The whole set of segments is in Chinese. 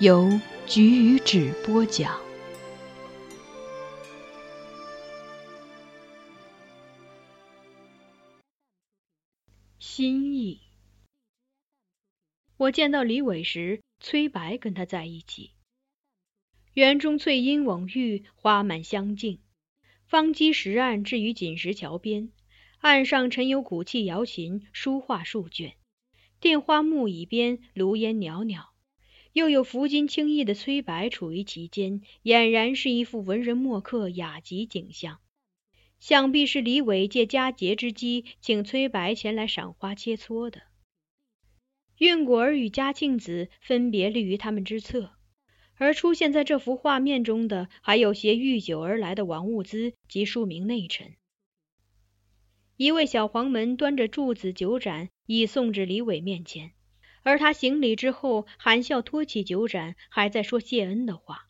由菊与纸播讲。心意。我见到李伟时，崔白跟他在一起。园中翠荫蓊郁，花满香径。方基石案置于锦石桥边，岸上陈有古器瑶琴，书画数卷。电花木椅边，炉烟袅袅。又有拂襟轻逸的崔白处于其间，俨然是一幅文人墨客雅集景象。想必是李伟借佳节之机，请崔白前来赏花切磋的。韵果儿与嘉庆子分别立于他们之侧，而出现在这幅画面中的，还有携御酒而来的王物资及数名内臣。一位小黄门端着柱子酒盏，已送至李伟面前，而他行礼之后，含笑托起酒盏，还在说谢恩的话。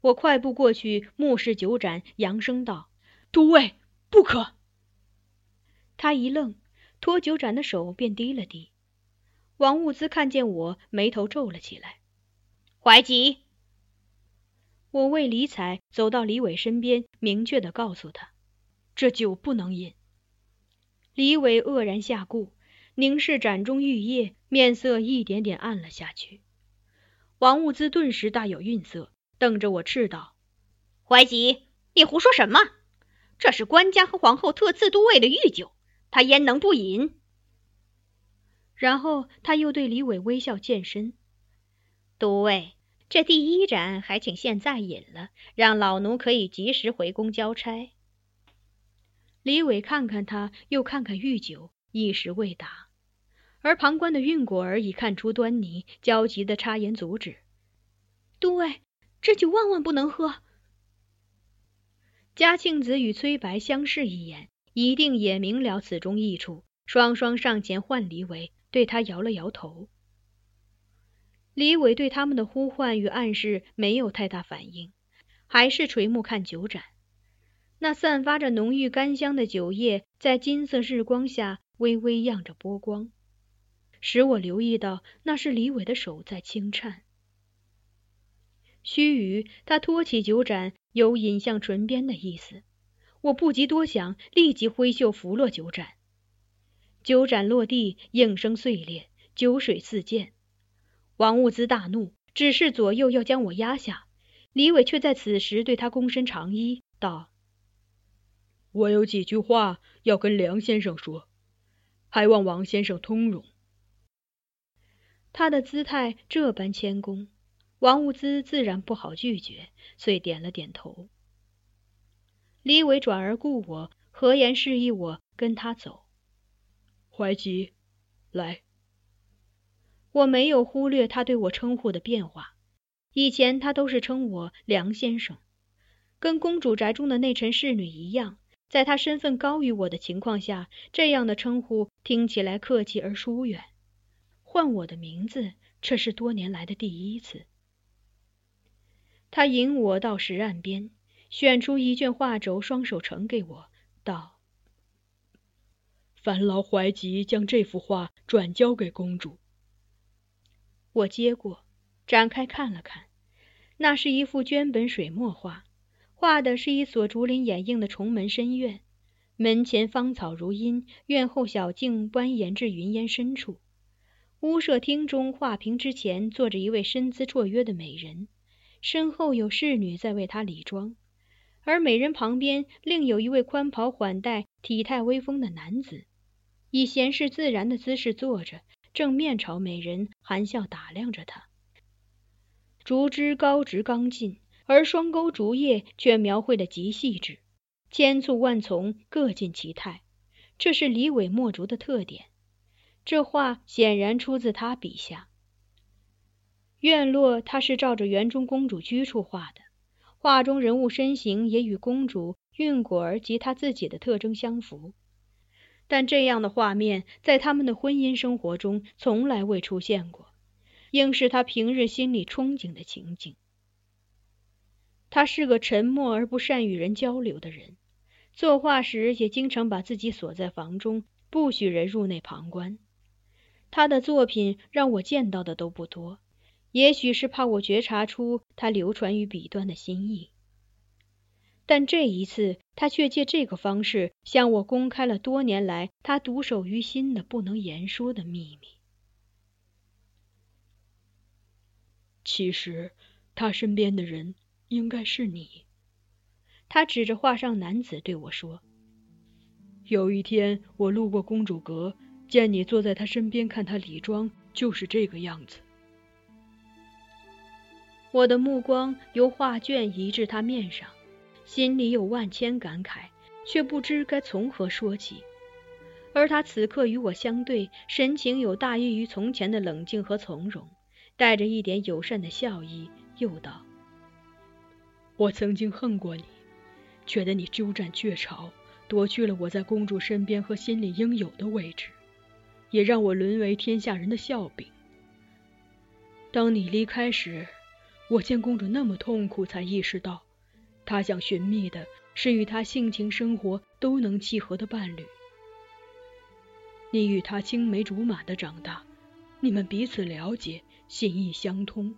我快步过去，目视酒盏，扬声道。都尉，不可！他一愣，托酒盏的手便低了低。王物资看见我，眉头皱了起来。怀吉，我未理睬，走到李伟身边，明确的告诉他：这酒不能饮。李伟愕然下顾，凝视盏中玉液，面色一点点暗了下去。王物资顿时大有愠色，瞪着我斥道：“怀吉，你胡说什么？”这是官家和皇后特赐都尉的御酒，他焉能不饮？然后他又对李伟微笑欠身：“都尉，这第一盏还请现在饮了，让老奴可以及时回宫交差。”李伟看看他，又看看御酒，一时未答。而旁观的运果儿已看出端倪，焦急的插言阻止：“都尉，这酒万万不能喝！”嘉庆子与崔白相视一眼，一定也明了此中意处，双双上前唤李伟，对他摇了摇头。李伟对他们的呼唤与暗示没有太大反应，还是垂目看酒盏。那散发着浓郁甘香的酒液，在金色日光下微微漾着波光，使我留意到那是李伟的手在轻颤。须臾，他托起酒盏。有引向唇边的意思，我不及多想，立即挥袖拂落酒盏，酒盏落地，应声碎裂，酒水四溅。王物资大怒，指示左右要将我压下。李伟却在此时对他躬身长揖道：“我有几句话要跟梁先生说，还望王先生通融。”他的姿态这般谦恭，王物资自然不好拒绝，遂点了点头。李伟转而顾我，和颜示意我跟他走。怀吉，来。我没有忽略他对我称呼的变化，以前他都是称我梁先生，跟公主宅中的那陈侍女一样，在他身份高于我的情况下，这样的称呼听起来客气而疏远。唤我的名字，这是多年来的第一次。他引我到石岸边，选出一卷画轴，双手呈给我，道：“烦劳怀吉将这幅画转交给公主。”我接过，展开看了看，那是一幅绢本水墨画，画的是一所竹林掩映的重门深院，门前芳草如茵，院后小径蜿蜒至云烟深处。屋舍厅中，画屏之前坐着一位身姿绰约的美人，身后有侍女在为她理妆，而美人旁边另有一位宽袍缓带、体态威风的男子，以闲适自然的姿势坐着，正面朝美人，含笑打量着她。竹枝高直刚劲，而双钩竹叶却描绘的极细致，千簇万丛，各尽其态，这是李伟墨竹的特点。这画显然出自他笔下。院落他是照着园中公主居处画的，画中人物身形也与公主、韵果儿及他自己的特征相符。但这样的画面在他们的婚姻生活中从来未出现过，应是他平日心里憧憬的情景。他是个沉默而不善与人交流的人，作画时也经常把自己锁在房中，不许人入内旁观。他的作品让我见到的都不多，也许是怕我觉察出他流传于笔端的心意。但这一次，他却借这个方式向我公开了多年来他独守于心的不能言说的秘密。其实，他身边的人应该是你。他指着画上男子对我说：“有一天，我路过公主阁。”见你坐在他身边看他理妆，就是这个样子。我的目光由画卷移至他面上，心里有万千感慨，却不知该从何说起。而他此刻与我相对，神情有大异于从前的冷静和从容，带着一点友善的笑意，又道：“我曾经恨过你，觉得你鸠占鹊巢，夺去了我在公主身边和心里应有的位置。”也让我沦为天下人的笑柄。当你离开时，我见公主那么痛苦，才意识到，她想寻觅的是与她性情生活都能契合的伴侣。你与她青梅竹马的长大，你们彼此了解，心意相通。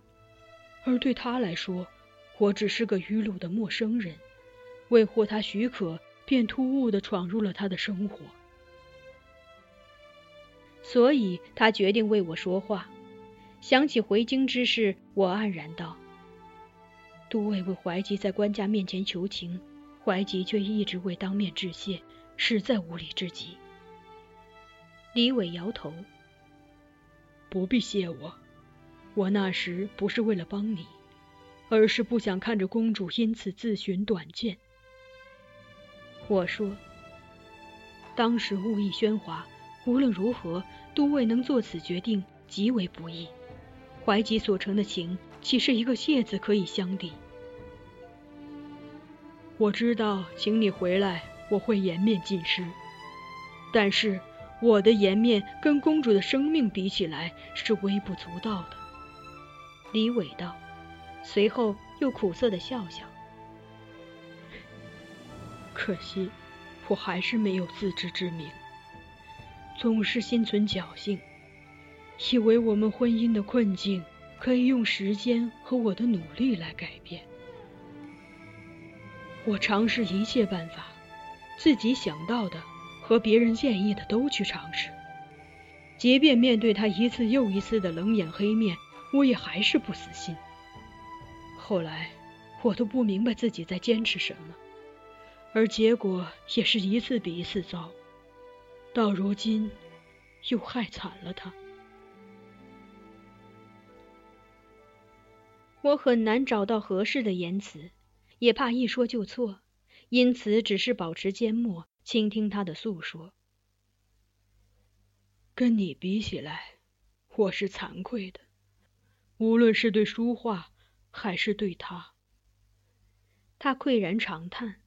而对她来说，我只是个愚鲁的陌生人，未获她许可，便突兀地闯入了她的生活。所以他决定为我说话。想起回京之事，我黯然道：“都尉为怀吉在官家面前求情，怀吉却一直未当面致谢，实在无理之极。”李伟摇头：“不必谢我，我那时不是为了帮你，而是不想看着公主因此自寻短见。”我说：“当时物议喧哗。”无论如何，都尉能做此决定极为不易。怀吉所成的情，岂是一个谢字可以相抵？我知道，请你回来，我会颜面尽失。但是，我的颜面跟公主的生命比起来，是微不足道的。李伟道，随后又苦涩的笑笑。可惜，我还是没有自知之明。总是心存侥幸，以为我们婚姻的困境可以用时间和我的努力来改变。我尝试一切办法，自己想到的和别人建议的都去尝试，即便面对他一次又一次的冷眼黑面，我也还是不死心。后来，我都不明白自己在坚持什么，而结果也是一次比一次糟。到如今，又害惨了他。我很难找到合适的言辞，也怕一说就错，因此只是保持缄默，倾听他的诉说。跟你比起来，我是惭愧的，无论是对书画，还是对他。他喟然长叹，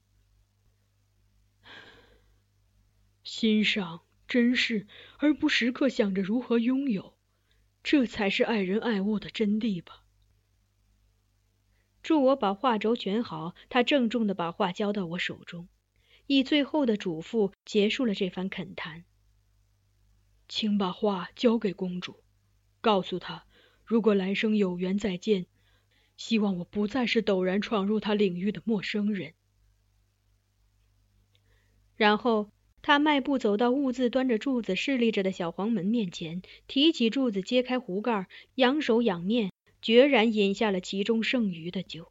欣赏、珍视，而不时刻想着如何拥有，这才是爱人爱物的真谛吧。助我把画轴卷好，他郑重的把画交到我手中，以最后的嘱咐结束了这番恳谈。请把画交给公主，告诉她，如果来生有缘再见，希望我不再是陡然闯入她领域的陌生人。然后他迈步走到兀自端着柱子侍立着的小黄门面前，提起柱子，揭开壶盖，仰手仰面，决然饮下了其中剩余的酒。